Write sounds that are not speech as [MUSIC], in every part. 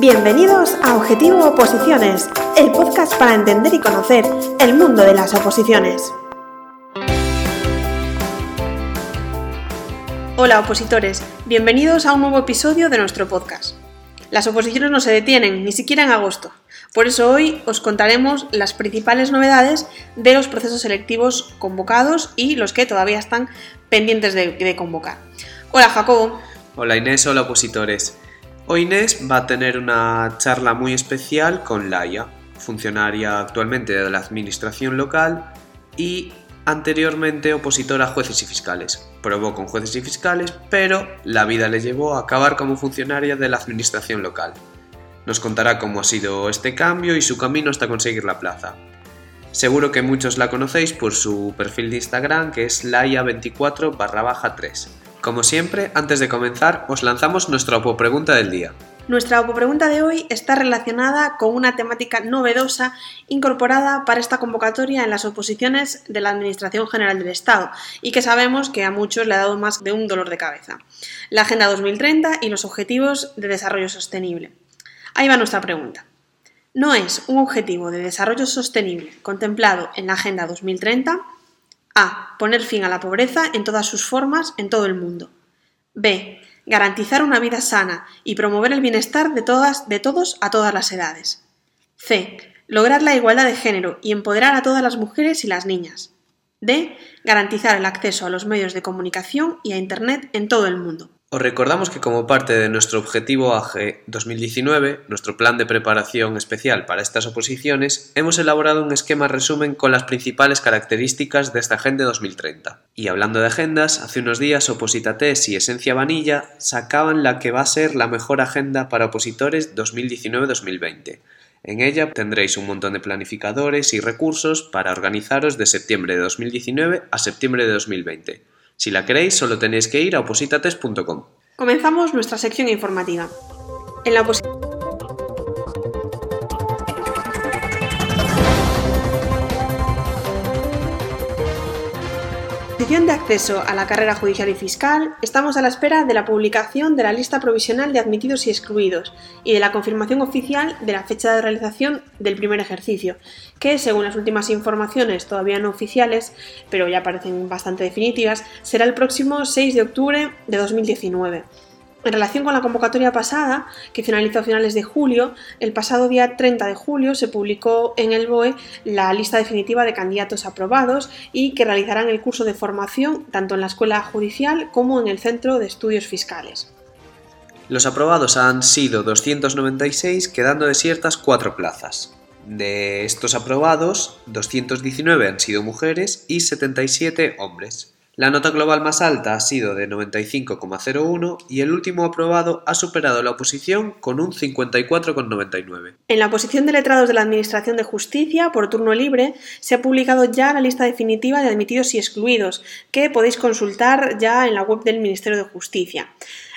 Bienvenidos a Objetivo Oposiciones, el podcast para entender y conocer el mundo de las oposiciones. Hola opositores, bienvenidos a un nuevo episodio de nuestro podcast. Las oposiciones no se detienen, ni siquiera en agosto. Por eso hoy os contaremos las principales novedades de los procesos selectivos convocados y los que todavía están pendientes de, convocar. Hola Jacobo. Hola Inés, hola opositores. Hoy Inés va a tener una charla muy especial con Laia, funcionaria actualmente de la Administración local y anteriormente opositora a jueces y fiscales. Probó con jueces y fiscales, pero la vida le llevó a acabar como funcionaria de la Administración local. Nos contará cómo ha sido este cambio y su camino hasta conseguir la plaza. Seguro que muchos la conocéis por su perfil de Instagram que es laia24 barra 3 como siempre, antes de comenzar, os lanzamos nuestra pregunta del día. Nuestra pregunta de hoy está relacionada con una temática novedosa incorporada para esta convocatoria en las oposiciones de la Administración General del Estado y que sabemos que a muchos le ha dado más de un dolor de cabeza. La Agenda 2030 y los Objetivos de Desarrollo Sostenible. Ahí va nuestra pregunta. ¿No es un objetivo de desarrollo sostenible contemplado en la Agenda 2030? A. Poner fin a la pobreza en todas sus formas en todo el mundo. B. Garantizar una vida sana y promover el bienestar de, todas, de todos a todas las edades. C. Lograr la igualdad de género y empoderar a todas las mujeres y las niñas. D. Garantizar el acceso a los medios de comunicación y a Internet en todo el mundo. Os recordamos que como parte de nuestro objetivo AGE 2019, nuestro plan de preparación especial para estas oposiciones, hemos elaborado un esquema resumen con las principales características de esta Agenda 2030. Y hablando de agendas, hace unos días Opositates y Esencia Vanilla sacaban la que va a ser la mejor agenda para opositores 2019-2020. En ella tendréis un montón de planificadores y recursos para organizaros de septiembre de 2019 a septiembre de 2020 si la queréis, solo tenéis que ir a opositates.com. Comenzamos nuestra sección informativa. En la de acceso a la carrera judicial y fiscal, estamos a la espera de la publicación de la lista provisional de admitidos y excluidos y de la confirmación oficial de la fecha de realización del primer ejercicio, que según las últimas informaciones todavía no oficiales, pero ya parecen bastante definitivas, será el próximo 6 de octubre de 2019. En relación con la convocatoria pasada, que finalizó a finales de julio, el pasado día 30 de julio se publicó en el BOE la lista definitiva de candidatos aprobados y que realizarán el curso de formación tanto en la Escuela Judicial como en el Centro de Estudios Fiscales. Los aprobados han sido 296, quedando desiertas cuatro plazas. De estos aprobados, 219 han sido mujeres y 77 hombres. La nota global más alta ha sido de 95,01 y el último aprobado ha superado la oposición con un 54,99. En la posición de letrados de la Administración de Justicia, por turno libre, se ha publicado ya la lista definitiva de admitidos y excluidos, que podéis consultar ya en la web del Ministerio de Justicia.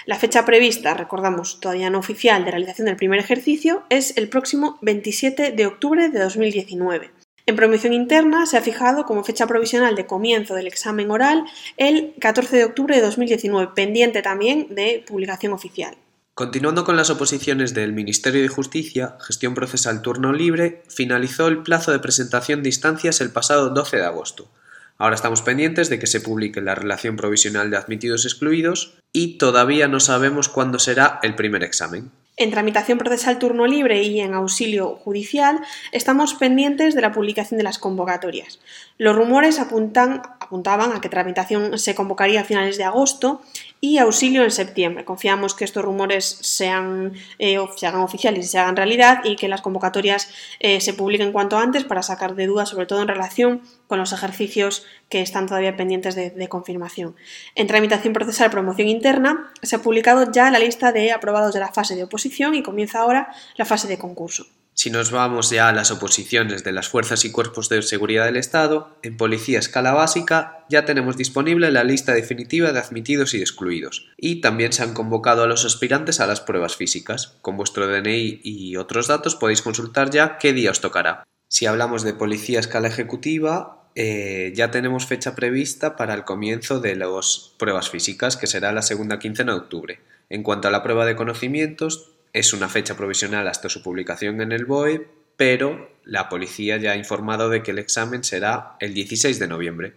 La fecha prevista, recordamos, todavía no oficial, de realización del primer ejercicio es el próximo 27 de octubre de 2019. En promoción interna se ha fijado como fecha provisional de comienzo del examen oral el 14 de octubre de 2019, pendiente también de publicación oficial. Continuando con las oposiciones del Ministerio de Justicia, Gestión Procesal Turno Libre finalizó el plazo de presentación de instancias el pasado 12 de agosto. Ahora estamos pendientes de que se publique la relación provisional de admitidos excluidos y todavía no sabemos cuándo será el primer examen. En tramitación procesal turno libre y en auxilio judicial estamos pendientes de la publicación de las convocatorias. Los rumores apuntan, apuntaban a que tramitación se convocaría a finales de agosto y auxilio en septiembre. Confiamos que estos rumores sean, eh, se hagan oficiales y se hagan realidad y que las convocatorias eh, se publiquen cuanto antes para sacar de dudas, sobre todo en relación con los ejercicios que están todavía pendientes de, de confirmación. En tramitación procesal promoción interna se ha publicado ya la lista de aprobados de la fase de oposición y comienza ahora la fase de concurso. Si nos vamos ya a las oposiciones de las fuerzas y cuerpos de seguridad del Estado, en Policía Escala Básica ya tenemos disponible la lista definitiva de admitidos y excluidos, y también se han convocado a los aspirantes a las pruebas físicas. Con vuestro DNI y otros datos podéis consultar ya qué día os tocará. Si hablamos de Policía Escala Ejecutiva, eh, ya tenemos fecha prevista para el comienzo de las pruebas físicas, que será la segunda quincena de octubre. En cuanto a la prueba de conocimientos, es una fecha provisional hasta su publicación en el BOE, pero la policía ya ha informado de que el examen será el 16 de noviembre.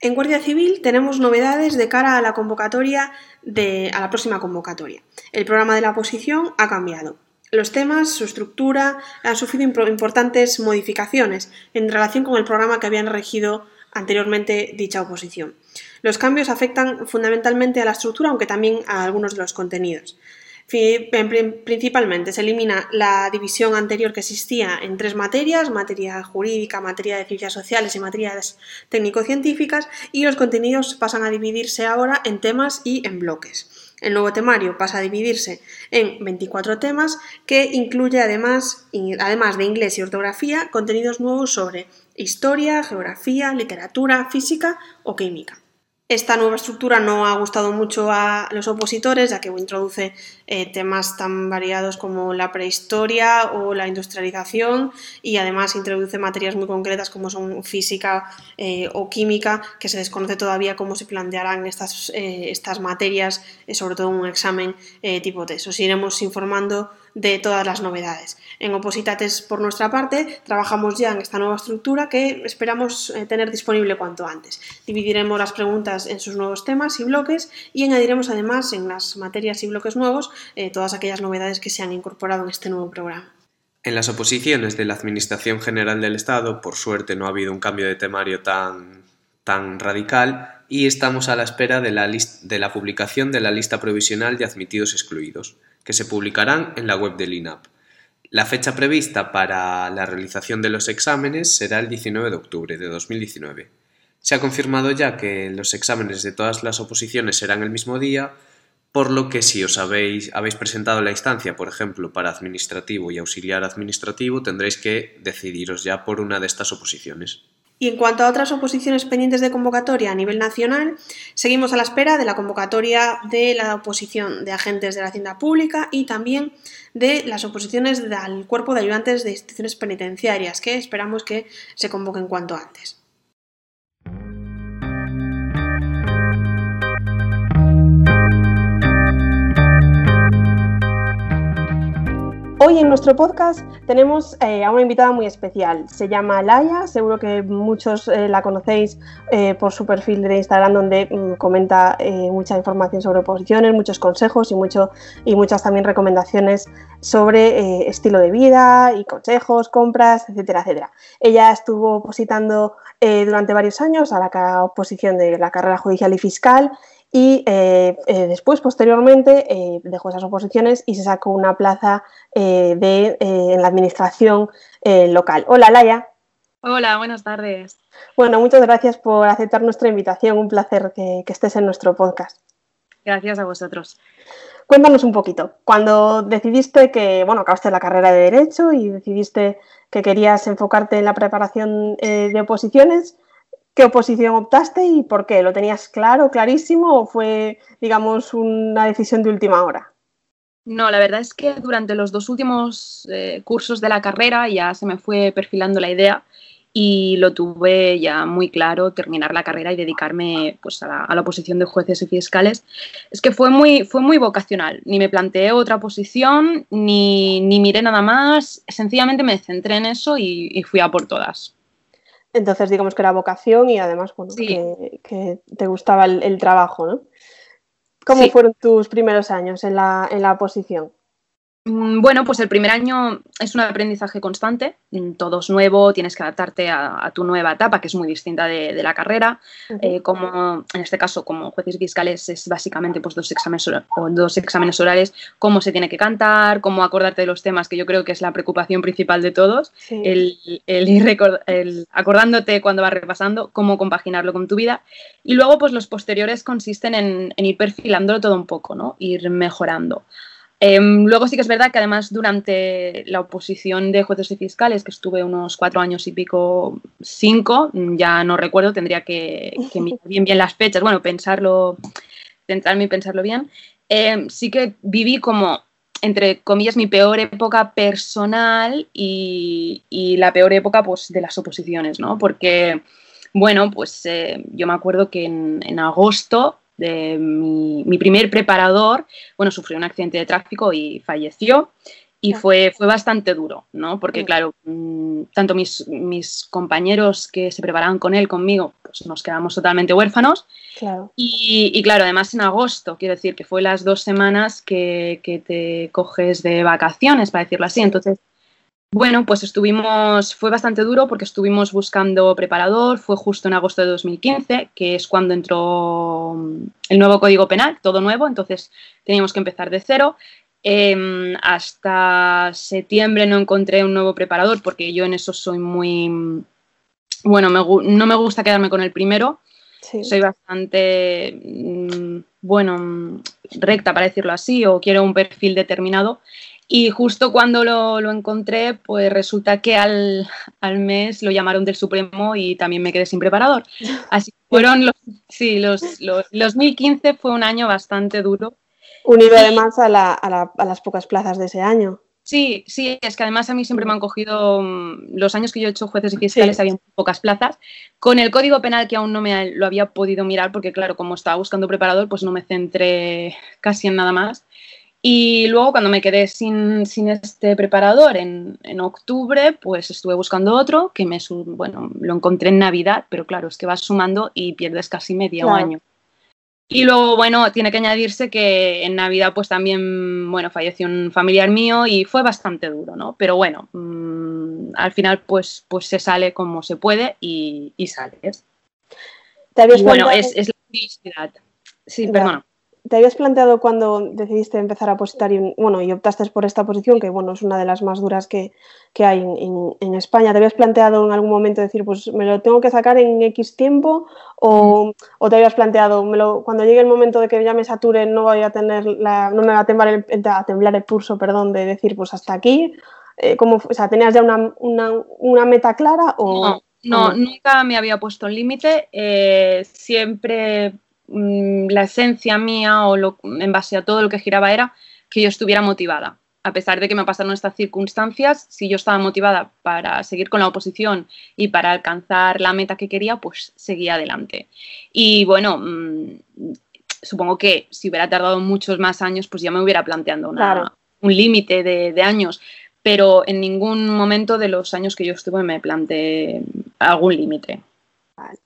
En Guardia Civil tenemos novedades de cara a la convocatoria de, a la próxima convocatoria. El programa de la oposición ha cambiado. Los temas, su estructura, han sufrido importantes modificaciones en relación con el programa que habían regido anteriormente dicha oposición. Los cambios afectan fundamentalmente a la estructura, aunque también a algunos de los contenidos. Principalmente se elimina la división anterior que existía en tres materias, materia jurídica, materia de ciencias sociales y materias técnico-científicas, y los contenidos pasan a dividirse ahora en temas y en bloques. El nuevo temario pasa a dividirse en 24 temas que incluye además, además de inglés y ortografía, contenidos nuevos sobre historia, geografía, literatura, física o química. Esta nueva estructura no ha gustado mucho a los opositores, ya que introduce eh, temas tan variados como la prehistoria o la industrialización y además introduce materias muy concretas como son física eh, o química, que se desconoce todavía cómo se plantearán estas, eh, estas materias, sobre todo en un examen tipo test. Os iremos informando de todas las novedades. En Opositates, por nuestra parte, trabajamos ya en esta nueva estructura que esperamos eh, tener disponible cuanto antes. Dividiremos las preguntas en sus nuevos temas y bloques y añadiremos además en las materias y bloques nuevos eh, todas aquellas novedades que se han incorporado en este nuevo programa. En las oposiciones de la Administración General del Estado, por suerte no ha habido un cambio de temario tan, tan radical y estamos a la espera de la, de la publicación de la lista provisional de admitidos excluidos que se publicarán en la web del INAP. La fecha prevista para la realización de los exámenes será el 19 de octubre de 2019. Se ha confirmado ya que los exámenes de todas las oposiciones serán el mismo día, por lo que si os habéis, habéis presentado la instancia, por ejemplo, para administrativo y auxiliar administrativo, tendréis que decidiros ya por una de estas oposiciones. Y en cuanto a otras oposiciones pendientes de convocatoria a nivel nacional, seguimos a la espera de la convocatoria de la oposición de agentes de la Hacienda Pública y también de las oposiciones al cuerpo de ayudantes de instituciones penitenciarias, que esperamos que se convoquen cuanto antes. Hoy en nuestro podcast tenemos eh, a una invitada muy especial. Se llama Laia, seguro que muchos eh, la conocéis eh, por su perfil de Instagram donde mm, comenta mucha información sobre oposiciones, muchos consejos y, mucho, y muchas también recomendaciones sobre estilo de vida y consejos, compras, etcétera, etcétera. Ella estuvo opositando durante varios años a la oposición de la carrera judicial y fiscal y eh, eh, después, posteriormente, eh, dejó esas oposiciones y se sacó una plaza de, en la administración local. Hola, Laia. Hola, buenas tardes. Bueno, muchas gracias por aceptar nuestra invitación. Un placer que, estés en nuestro podcast. Gracias a vosotros. Cuéntanos un poquito. Cuando decidiste que, bueno, acabaste la carrera de Derecho y decidiste que querías enfocarte en la preparación de oposiciones, ¿Qué oposición optaste y por qué? ¿Lo tenías claro, clarísimo o fue, digamos, una decisión de última hora? No, la verdad es que durante los dos últimos eh, cursos de la carrera ya se me fue perfilando la idea y lo tuve ya muy claro, terminar la carrera y dedicarme pues, a, la, oposición de jueces y fiscales. Es que fue muy, fue muy vocacional, ni me planteé otra posición, ni, ni miré nada más, sencillamente me centré en eso y fui a por todas. Entonces, digamos que era vocación y además, bueno, que, te gustaba el, trabajo, ¿no? ¿Cómo fueron tus primeros años en la, en la oposición? Mm, bueno, pues el primer año es un aprendizaje constante, todo es nuevo, tienes que adaptarte a, tu nueva etapa, que es muy distinta de, la carrera. Eh, como en este caso, como jueces fiscales, es básicamente pues, dos, exámenes, dos exámenes orales, cómo se tiene que cantar, cómo acordarte de los temas, que yo creo que es la preocupación principal de todos, el, ir acordándote cuando vas repasando, cómo compaginarlo con tu vida. Y luego, pues los posteriores consisten en, en ir perfilándolo todo un poco, ¿no? ir mejorando. Em, luego sí que es verdad que además durante la oposición de jueces y fiscales, que estuve unos cuatro años y pico, cinco, ya no recuerdo, tendría que, mirar bien, las fechas, bueno, pensarlo, centrarme y pensarlo bien, em, sí que viví como, entre comillas, mi peor época personal y, la peor época pues, de las oposiciones, ¿no? Porque, bueno, pues eh, yo me acuerdo que en agosto mi, primer preparador, bueno, sufrió un accidente de tráfico y falleció. Y fue, fue bastante duro, ¿no? Porque, claro, mm, tanto mis, mis, compañeros que se preparaban con él, conmigo, pues nos quedamos totalmente huérfanos. Claro. Y, y, claro, además en agosto, quiero decir que fue las dos semanas que, que te coges de vacaciones, para decirlo así. Entonces, bueno, pues estuvimos, fue bastante duro porque estuvimos buscando preparador, fue justo en agosto de 2015, que es cuando entró mm, el nuevo Código Penal, todo nuevo, entonces teníamos que empezar de cero. Em, hasta septiembre no encontré un nuevo preparador porque yo en eso soy muy, mm, bueno, no me gusta quedarme con el primero, soy bastante, mm, bueno, recta para decirlo así, o quiero un perfil determinado y justo cuando lo, lo encontré, pues resulta que al, al, mes lo llamaron del Supremo y también me quedé sin preparador. [LAUGHS] Así fueron los, sí, los, los, 2015 fue un año bastante duro. Unido además a, la, a, la, a, las pocas plazas de ese año. Sí, sí, es que además a mí siempre me han cogido mm, los años que yo he hecho jueces y fiscales, había pocas plazas. Con el código penal que aún no me lo había podido mirar, porque claro, como estaba buscando preparador, pues no me centré casi en nada más. Y luego cuando me quedé sin, sin este preparador en, en, octubre, pues estuve buscando otro que me, bueno, lo encontré en Navidad, pero claro, es que vas sumando y pierdes casi medio año. Y luego, bueno, tiene que añadirse que en Navidad pues también, bueno, falleció un familiar mío y fue bastante duro, ¿no? Pero bueno, mmm, al final pues, pues se sale como se puede y, y sales. ¿Te y bueno, es, es, la felicidad. Sí, perdona. ¿Te habías planteado cuando decidiste empezar a positar y, bueno, y optaste por esta posición, que bueno, es una de las más duras que, que hay en, en, España? ¿Te habías planteado en algún momento decir, pues me lo tengo que sacar en X tiempo? ¿O, mm. o te habías planteado, me lo, cuando llegue el momento de que ya me sature, no voy a tener la, no me va a temblar el, a temblar el pulso, perdón, de decir, pues hasta aquí? Eh, ¿cómo, o sea, ¿tenías ya una, una, una meta clara? O, no, no, nunca me había puesto un límite. Eh, siempre Mm, la esencia mía o lo, en base a todo lo que giraba era que yo estuviera motivada. A pesar de que me pasaron estas circunstancias, si yo estaba motivada para seguir con la oposición y para alcanzar la meta que quería, pues seguía adelante. Y bueno, mmm, supongo que si hubiera tardado muchos más años, pues ya me hubiera planteado una, claro. un límite de, de años pero en ningún momento de los años que yo estuve me planteé algún límite.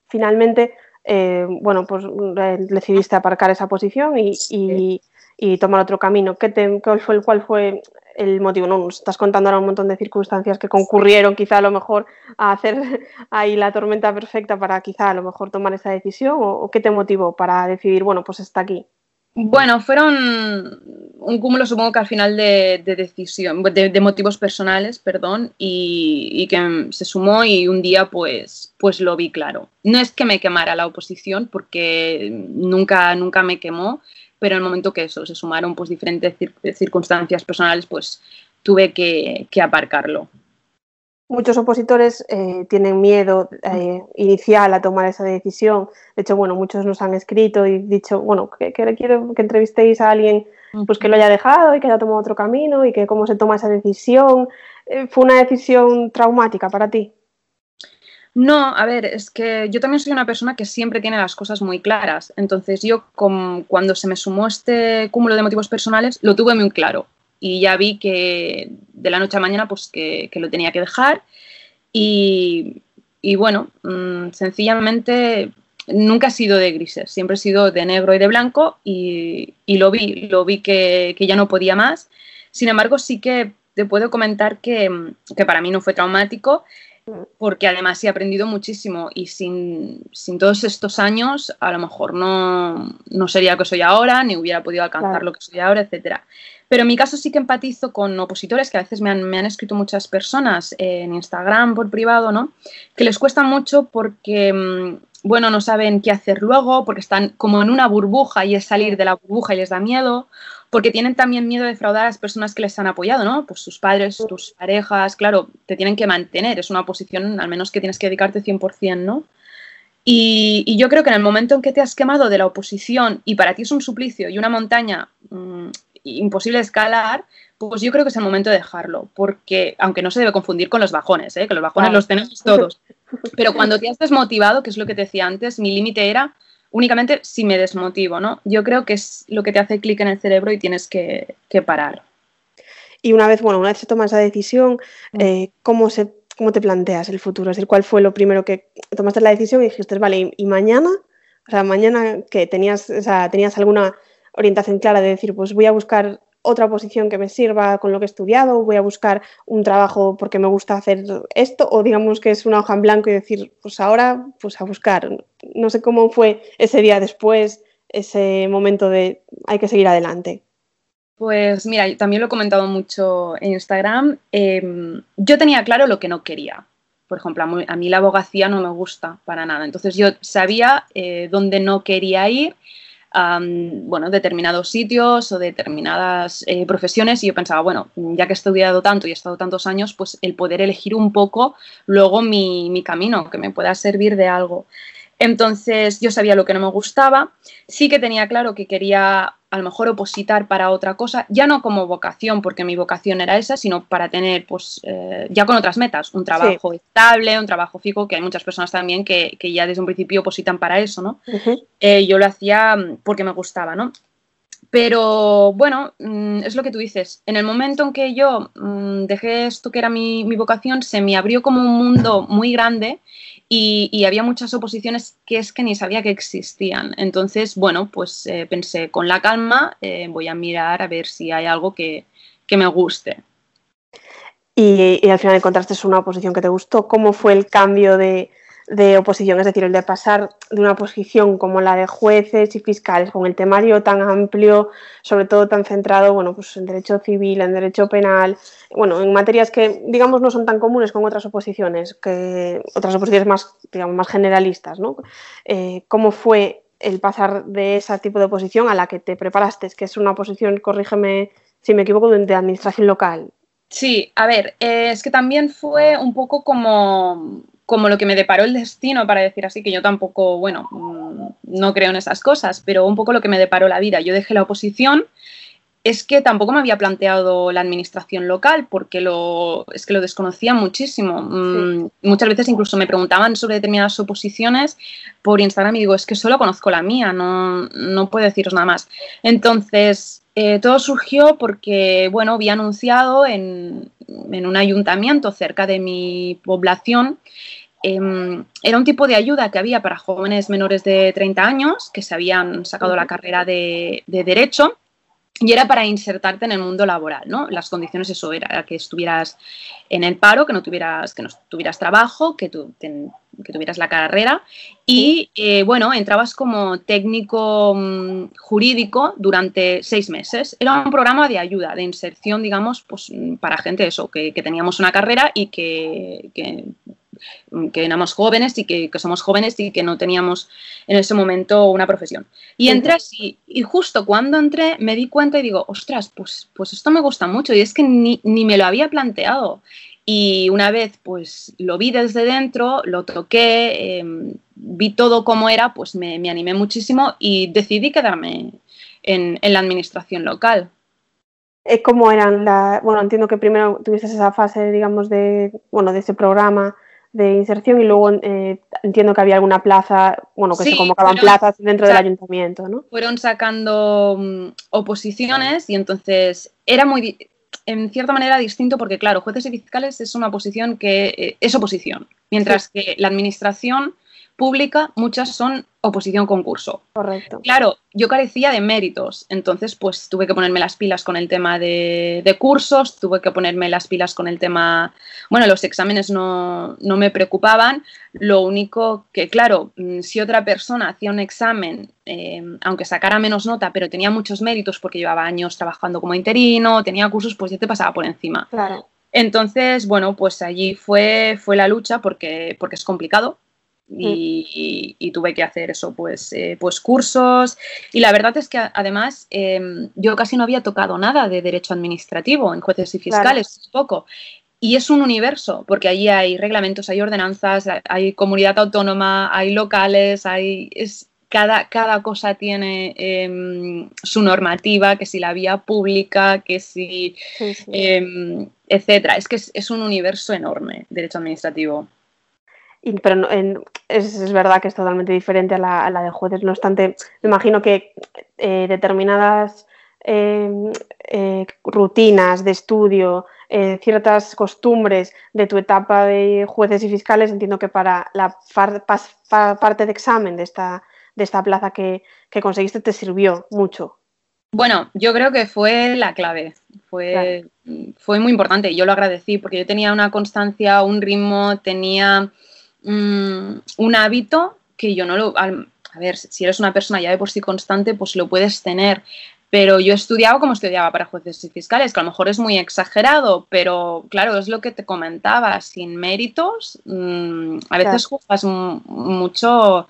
Finalmente, eh, bueno, pues eh, decidiste aparcar esa posición y, y, y tomar otro camino. ¿Qué te, cuál, fue, ¿Cuál fue el motivo? No, nos estás contando ahora un montón de circunstancias que concurrieron quizá a lo mejor a hacer [LAUGHS] ahí la tormenta perfecta para quizá a lo mejor tomar esa decisión o, o qué te motivó para decidir, bueno, pues está aquí. Bueno, fueron un cúmulo, supongo que al final de, de decisión, de, de, motivos personales, perdón, y, y, que se sumó y un día pues, pues lo vi claro. No es que me quemara la oposición, porque nunca, nunca me quemó, pero en el momento que eso, se sumaron pues diferentes circunstancias personales, pues tuve que, que aparcarlo muchos opositores eh, tienen miedo eh, inicial a tomar esa decisión. De hecho, bueno, muchos nos han escrito y dicho, bueno, que, que quiero que entrevistéis a alguien pues que lo haya dejado y que haya tomado otro camino y que cómo se toma esa decisión. Eh, ¿Fue una decisión traumática para ti? No, a ver, es que yo también soy una persona que siempre tiene las cosas muy claras. Entonces yo con, cuando se me sumó este cúmulo de motivos personales, lo tuve muy claro y ya vi que de la noche a mañana pues que, que lo tenía que dejar y, y bueno, mmm, sencillamente nunca he sido de grises, siempre he sido de negro y de blanco y, y lo vi, lo vi que, que, ya no podía más. Sin embargo, sí que te puedo comentar que, que para mí no fue traumático porque además he aprendido muchísimo y sin, sin, todos estos años a lo mejor no, no sería lo que soy ahora, ni hubiera podido alcanzar claro. lo que soy ahora, etcétera. Pero en mi caso sí que empatizo con opositores que a veces me han, me han escrito muchas personas en Instagram por privado, ¿no? Que les cuesta mucho porque, mm, bueno, no saben qué hacer luego, porque están como en una burbuja y es salir de la burbuja y les da miedo, porque tienen también miedo de defraudar a las personas que les han apoyado, ¿no? Pues sus padres, tus parejas, claro, te tienen que mantener, es una posición al menos que tienes que dedicarte 100%, ¿no? Y, y, yo creo que en el momento en que te has quemado de la oposición y para ti es un suplicio y una montaña mmm, imposible escalar, pues yo creo que es el momento de dejarlo, porque aunque no se debe confundir con los bajones, ¿eh? que los bajones claro. los tenemos todos, [LAUGHS] pero cuando te has desmotivado, que es lo que te decía antes, mi límite era únicamente si me desmotivo, ¿no? Yo creo que es lo que te hace clic en el cerebro y tienes que, parar. Y una vez, bueno, una vez se toma esa decisión, mm. eh, ¿cómo, se, ¿cómo te planteas el futuro? Es decir, ¿cuál fue lo primero que tomaste la decisión y dijiste, vale, ¿y, mañana? O sea, mañana que tenías, o sea, tenías alguna orientación clara de decir, pues voy a buscar otra posición que me sirva con lo que he estudiado, voy a buscar un trabajo porque me gusta hacer esto, o digamos que es una hoja en blanco y decir, pues ahora, pues a buscar. No sé cómo fue ese día después, ese momento de hay que seguir adelante. Pues mira, también lo he comentado mucho en Instagram. Em, yo tenía claro lo que no quería. Por ejemplo, a mí la abogacía no me gusta para nada. Entonces yo sabía eh, dónde no quería ir bueno, determinados sitios o determinadas eh, profesiones y yo pensaba, bueno, ya que he estudiado tanto y he estado tantos años, pues el poder elegir un poco luego mi, mi camino, que me pueda servir de algo. Entonces yo sabía lo que no me gustaba, sí que tenía claro que quería a lo mejor opositar para otra cosa, ya no como vocación, porque mi vocación era esa, sino para tener, pues, eh, ya con otras metas, un trabajo estable, un trabajo fijo, que hay muchas personas también que, ya desde un principio opositan para eso, ¿no? Eh, yo lo hacía porque me gustaba, ¿no? Pero bueno, mm, es lo que tú dices. En el momento en que yo mm, dejé esto que era mi, mi, vocación, se me abrió como un mundo muy grande y, había muchas oposiciones que es que ni sabía que existían. Entonces, bueno, pues eh, pensé, con la calma eh, voy a mirar a ver si hay algo que, que me guste. Y, al final encontraste una oposición que te gustó. ¿Cómo fue el cambio de, de oposición, es decir, el de pasar de una posición como la de jueces y fiscales, con el temario tan amplio, sobre todo tan centrado, bueno, pues en derecho civil, en derecho penal, bueno, en materias que, digamos, no son tan comunes con otras oposiciones, que otras oposiciones más, digamos, más generalistas, ¿no? Eh, ¿Cómo fue el pasar de ese tipo de oposición a la que te preparaste, que es una oposición, corrígeme si me equivoco, de administración local? Sí, a ver, eh, es que también fue un poco como como lo que me deparó el destino, para decir así, que yo tampoco, bueno, mm, no creo en esas cosas, pero un poco lo que me deparó la vida. Yo dejé la oposición, es que tampoco me había planteado la administración local, porque lo, es que lo desconocía muchísimo. Mm, muchas veces incluso me preguntaban sobre determinadas oposiciones por Instagram y digo, es que solo conozco la mía, no, no puedo deciros nada más. Entonces, eh, todo surgió porque, bueno, había anunciado en, en un ayuntamiento cerca de mi población Em, era un tipo de ayuda que había para jóvenes menores de 30 años que se habían sacado la carrera de, Derecho y era para insertarte en el mundo laboral, ¿no? Las condiciones eso era que estuvieras en el paro, que no tuvieras, que no tuvieras trabajo, que, que tuvieras la carrera y, eh, bueno, entrabas como técnico mm, jurídico durante seis meses. Era un programa de ayuda, de inserción, digamos, pues para gente eso, que, teníamos una carrera y que que éramos jóvenes y que, somos jóvenes y que no teníamos en ese momento una profesión. Y entré así, y justo cuando entré me di cuenta y digo, ostras, pues, pues esto me gusta mucho y es que ni, me lo había planteado. Y una vez pues lo vi desde dentro, lo toqué, em, vi todo como era, pues me, animé muchísimo y decidí quedarme en, en la administración local. Eh, ¿Cómo eran la, bueno, entiendo que primero tuviste esa fase, digamos, de, bueno, de ese programa de inserción y luego eh, entiendo que había alguna plaza, bueno, que se convocaban plazas dentro del ayuntamiento, ¿no? Fueron sacando mm, oposiciones y entonces era muy, en cierta manera, distinto porque, claro, jueces y fiscales es una posición que eh, es oposición, mientras que la administración pública, muchas son oposición concurso. Correcto. Claro, yo carecía de méritos, entonces pues tuve que ponerme las pilas con el tema de, cursos, tuve que ponerme las pilas con el tema, bueno, los exámenes no, me preocupaban, lo único que, claro, mm, si otra persona hacía un examen, em, aunque sacara menos nota, pero tenía muchos méritos porque llevaba años trabajando como interino, tenía cursos, pues ya te pasaba por encima. Claro. Entonces, bueno, pues allí fue, fue la lucha porque, porque es complicado, y, tuve que hacer eso, pues, eh, pues cursos. Y la verdad es que además em, yo casi no había tocado nada de derecho administrativo en jueces y fiscales, poco. Y es un universo, porque allí hay reglamentos, hay ordenanzas, hay comunidad autónoma, hay locales, hay... Es, cada, cada, cosa tiene em, su normativa, que si la vía pública, que si, em, etcétera. Es que es, es, un universo enorme, derecho administrativo. Pero es, verdad que es totalmente diferente a la, de jueces. No obstante, me imagino que eh, determinadas em, eh, rutinas de estudio, eh, ciertas costumbres de tu etapa de jueces y fiscales, entiendo que para la parte de examen de esta, de esta plaza que, que conseguiste te sirvió mucho. Bueno, yo creo que fue la clave, fue, fue muy importante yo lo agradecí porque yo tenía una constancia, un ritmo, tenía mm, un hábito que yo no lo... a ver, si eres una persona ya de por sí constante, pues lo puedes tener, pero yo estudiaba como estudiaba para jueces y fiscales, que a lo mejor es muy exagerado, pero claro, es lo que te comentaba, sin méritos, mm, a veces juegas mucho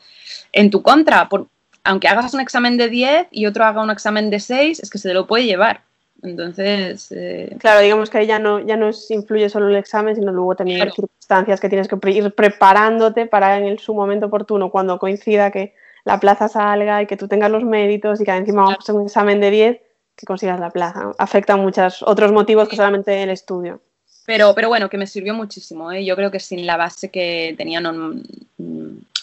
en tu contra, por, aunque hagas un examen de 10 y otro haga un examen de 6, es que se lo puede llevar. Entonces. Eh, claro, digamos que ahí ya no, ya no influye solo el examen, sino luego también las circunstancias que tienes que ir preparándote para en su momento oportuno, cuando coincida que la plaza salga y que tú tengas los méritos y que encima vamos a hacer un examen de 10, que consigas la plaza. Afectan muchos otros motivos que solamente el estudio. Pero, pero bueno, que me sirvió muchísimo. ¿eh? Yo creo que sin la base que tenía no,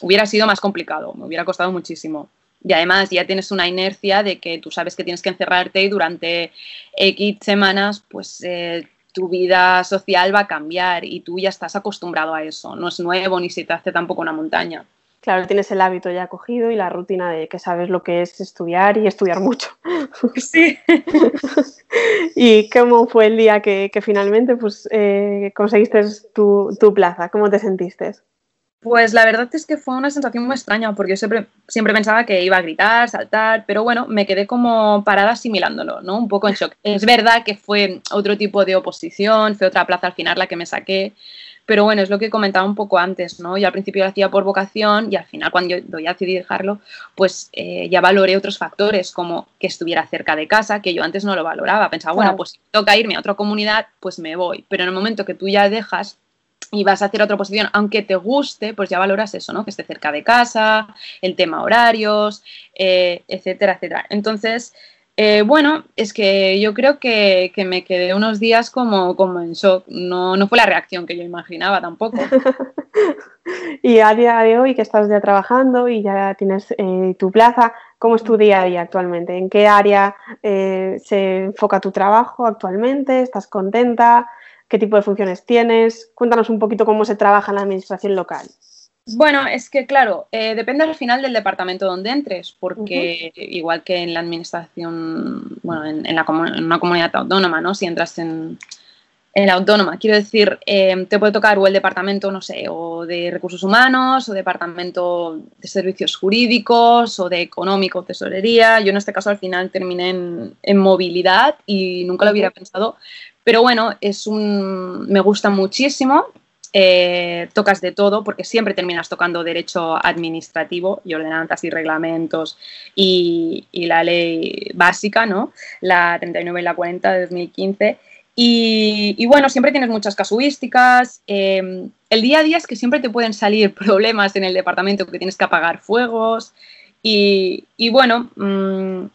hubiera sido más complicado, me hubiera costado muchísimo. Y además ya tienes una inercia de que tú sabes que tienes que encerrarte y durante X semanas, pues eh, tu vida social va a cambiar y tú ya estás acostumbrado a eso. No es nuevo ni se te hace tampoco una montaña. Claro, tienes el hábito ya cogido y la rutina de que sabes lo que es estudiar y estudiar mucho. [LAUGHS] Sí. [LAUGHS] ¿Y cómo fue el día que, finalmente pues, eh, conseguiste tu, tu plaza? ¿Cómo te sentiste? Pues la verdad es que fue una sensación muy extraña, porque yo siempre, siempre pensaba que iba a gritar, saltar, pero bueno, me quedé como parada asimilándolo, ¿no? Un poco en shock. Es verdad que fue otro tipo de oposición, fue otra plaza al final la que me saqué, pero bueno, es lo que comentaba un poco antes, ¿no? Yo al principio lo hacía por vocación y al final cuando yo, ya decidí dejarlo, pues eh, ya valoré otros factores como que estuviera cerca de casa, que yo antes no lo valoraba. Pensaba, bueno, pues si toca irme a otra comunidad, pues me voy. Pero en el momento que tú ya dejas y vas a hacer otra posición, aunque te guste, pues ya valoras eso, ¿no? Que esté cerca de casa, el tema horarios, eh, etcétera, etcétera. Entonces, eh, bueno, es que yo creo que, me quedé unos días como, como en shock. No, no fue la reacción que yo imaginaba tampoco. [LAUGHS] y a día de hoy que estás ya trabajando y ya tienes eh, tu plaza, ¿cómo es tu día a día actualmente? ¿En qué área se enfoca tu trabajo actualmente? ¿Estás contenta? Qué tipo de funciones tienes. Cuéntanos un poquito cómo se trabaja en la administración local. Bueno, es que claro, eh, depende al final del departamento donde entres, porque igual que en la administración, bueno, en, una comunidad autónoma, ¿no? Si entras en, la autónoma, quiero decir, eh, te puede tocar o el departamento, no sé, o de recursos humanos, o departamento de servicios jurídicos, o de económico, tesorería. Yo en este caso al final terminé en, movilidad y nunca lo hubiera pensado, pero bueno, es un, me gusta muchísimo. Eh, tocas de todo porque siempre terminas tocando derecho administrativo y ordenanzas y reglamentos y, la ley básica, ¿no? La 39 y la 40 de 2015. Y, bueno, siempre tienes muchas casuísticas. Em, el día a día es que siempre te pueden salir [LAUGHS] problemas en el departamento que tienes que apagar fuegos. Y, bueno, mm,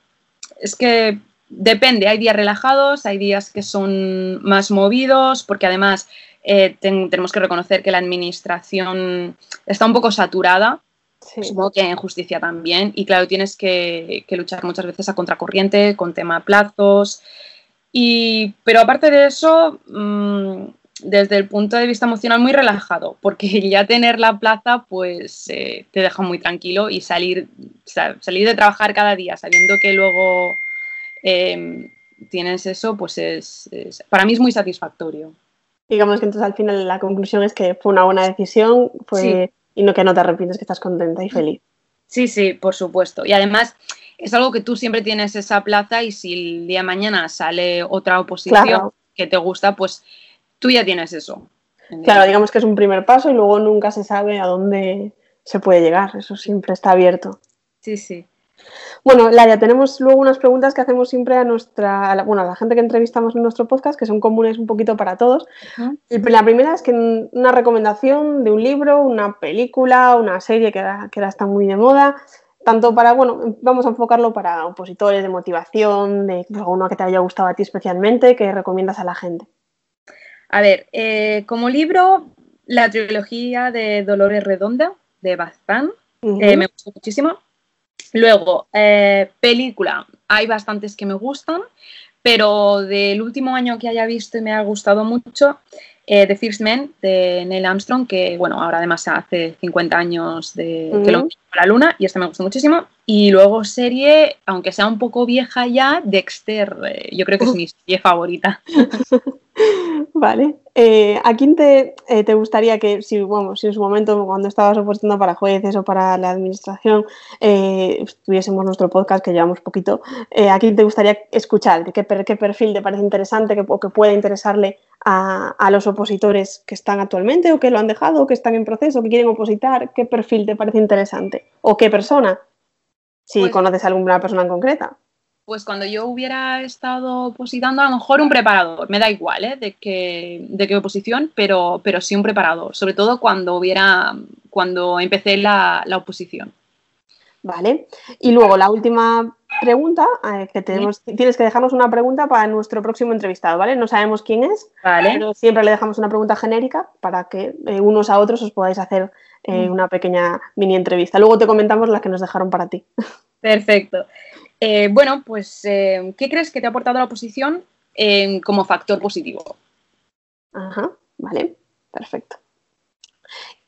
es que depende, hay días relajados, hay días que son más movidos, porque además eh, tenemos que reconocer que la administración está un poco saturada. Supongo que en justicia también. Y claro, tienes que, luchar muchas veces a contracorriente con tema plazos. Y, pero aparte de eso, mm, desde el punto de vista emocional, muy relajado, porque [LAUGHS] ya tener la plaza, pues eh, te deja muy tranquilo y salir, salir de trabajar cada día sabiendo que luego Em, tienes eso, pues es, para mí es muy satisfactorio. Digamos que entonces al final la conclusión es que fue una buena decisión fue, y no que no te arrepientes, que estás contenta y feliz. Sí, sí, por supuesto. Y además es algo que tú siempre tienes esa plaza y si el día de mañana sale otra oposición que te gusta, pues tú ya tienes eso. Claro, digamos que es un primer paso y luego nunca se sabe a dónde se puede llegar. Eso siempre está abierto. Sí, sí. Bueno, Laia, tenemos luego unas preguntas que hacemos siempre a nuestra, a la, bueno, a la gente que entrevistamos en nuestro podcast, que son comunes un poquito para todos. La primera es que una recomendación de un libro, una película, una serie que ahora, que está muy de moda, tanto para, bueno, vamos a enfocarlo para opositores de motivación, de alguno que te haya gustado a ti especialmente, que recomiendas a la gente. A ver, eh, como libro, La trilogía de Dolores Redonda de Bazán eh, me gustó muchísimo. Luego, eh, película, hay bastantes que me gustan, pero del último año que haya visto y me ha gustado mucho, eh, The First Man de Neil Armstrong, que bueno, ahora además hace 50 años de que lo la luna y este me gustó muchísimo. Y luego serie, aunque sea un poco vieja ya, Dexter, eh, yo creo que es mi serie favorita. [LAUGHS] vale. Eh, ¿A quién te, te, gustaría que, si, bueno, si en su momento, cuando estabas oposicionando para jueces o para la administración, tuviésemos nuestro podcast, que llevamos poquito, ¿a quién te gustaría escuchar? ¿Qué, qué perfil te parece interesante que, o que pueda interesarle a, los opositores que están actualmente o que lo han dejado o que están en proceso, que quieren opositar? ¿Qué perfil te parece interesante? ¿O qué persona? Si pues conoces a alguna persona en concreta. Pues cuando yo hubiera estado opositando, a lo mejor un preparador, me da igual ¿eh? de, qué, de qué oposición, pero, pero sí un preparador, sobre todo cuando hubiera, cuando empecé la, la oposición. Vale. Y luego la última pregunta, eh, que tenemos, tienes que dejarnos una pregunta para nuestro próximo entrevistado, ¿vale? No sabemos quién es, pero siempre le dejamos una pregunta genérica para que eh, unos a otros os podáis hacer eh, mm. una pequeña mini entrevista. Luego te comentamos las que nos dejaron para ti. [LAUGHS] Perfecto. bueno, pues, ¿qué crees que te ha aportado la oposición como factor positivo? Ajá, vale, perfecto.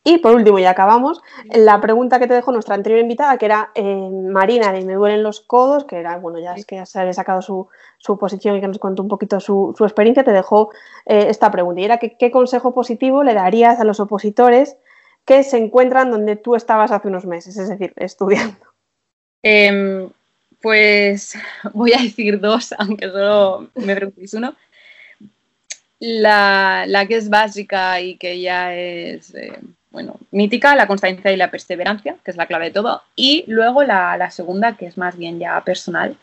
Y por último, ya acabamos, la pregunta que te dejó nuestra anterior invitada, que era eh, Marina de Me duelen los codos, que era, bueno, ya es que ya se había sacado su, su posición y que nos contó un poquito su, su experiencia, te dejó eh, esta pregunta. Y era que, qué consejo positivo le darías a los opositores que se encuentran donde tú estabas hace unos meses, es decir, estudiando. Em, pues voy a decir dos, [LAUGHS] aunque solo me preguntéis uno. La, la, que es básica y que ya es eh, bueno, mítica, la constancia y la perseverancia, que es la clave de todo, y luego la, segunda, que es más bien ya personal,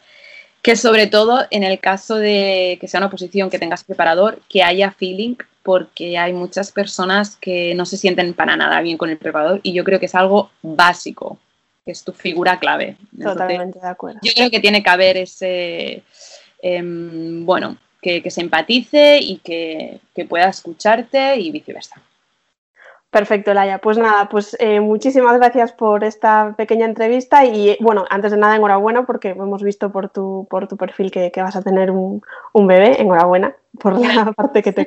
que sobre todo en el caso de que sea una posición que tengas preparador, que haya feeling, porque hay muchas personas que no se sienten para nada bien con el preparador y yo creo que es algo básico, que es tu figura clave. Totalmente de acuerdo. Yo creo que tiene que haber ese, em, bueno, que, se empatice y que pueda escucharte y viceversa. Perfecto, Laia. Pues nada, pues eh, muchísimas gracias por esta pequeña entrevista y bueno, antes de nada, enhorabuena porque hemos visto por tu, por tu perfil que, vas a tener un, bebé. Enhorabuena por la [LAUGHS] parte que te,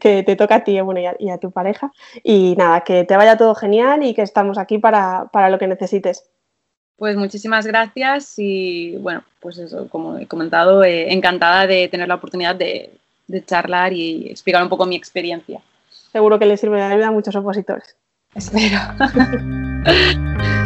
que, te toca a ti bueno, y, a, tu pareja. Y nada, que te vaya todo genial y que estamos aquí para, lo que necesites. Pues muchísimas gracias y bueno, pues eso, como he comentado, eh, encantada de tener la oportunidad de charlar y explicar un poco mi experiencia seguro que le sirve de ayuda a muchos opositores. Espero. [LAUGHS]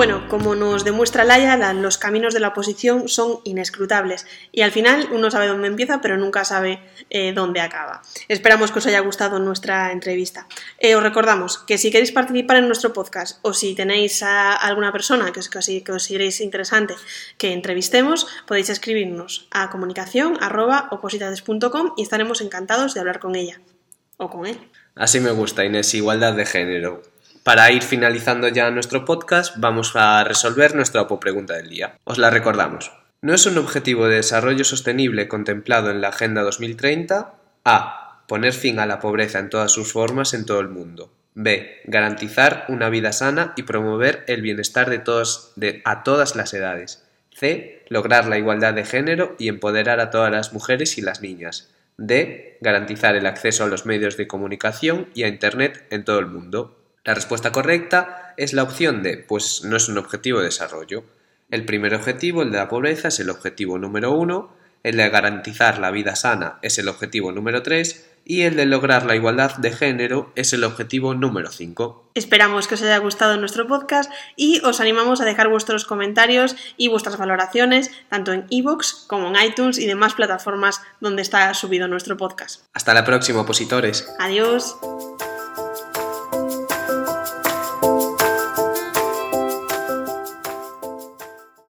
Bueno, como nos demuestra Laia, los caminos de la oposición son inescrutables y al final uno sabe dónde empieza pero nunca sabe eh, dónde acaba. Esperamos que os haya gustado nuestra entrevista. Eh, os recordamos que si queréis participar en nuestro podcast o si tenéis a alguna persona que os, que consideréis interesante que entrevistemos, podéis escribirnos a comunicación.opositades.com y estaremos encantados de hablar con ella o con él. Así me gusta, Inés, igualdad de género. Para ir finalizando ya nuestro podcast, vamos a resolver nuestra pregunta del día. Os la recordamos. ¿No es un objetivo de desarrollo sostenible contemplado en la Agenda 2030? A. Poner fin a la pobreza en todas sus formas en todo el mundo. B. Garantizar una vida sana y promover el bienestar de todos, a todas las edades. C. Lograr la igualdad de género y empoderar a todas las mujeres y las niñas. D. Garantizar el acceso a los medios de comunicación y a Internet en todo el mundo. La respuesta correcta es la opción D, pues no es un objetivo de desarrollo. El primer objetivo, el de la pobreza, es el objetivo número uno, el de garantizar la vida sana es el objetivo número 3 y el de lograr la igualdad de género es el objetivo número 5. Esperamos que os haya gustado nuestro podcast y os animamos a dejar vuestros comentarios y vuestras valoraciones tanto en iVoox como en iTunes y demás plataformas donde está subido nuestro podcast. Hasta la próxima, opositores. Adiós.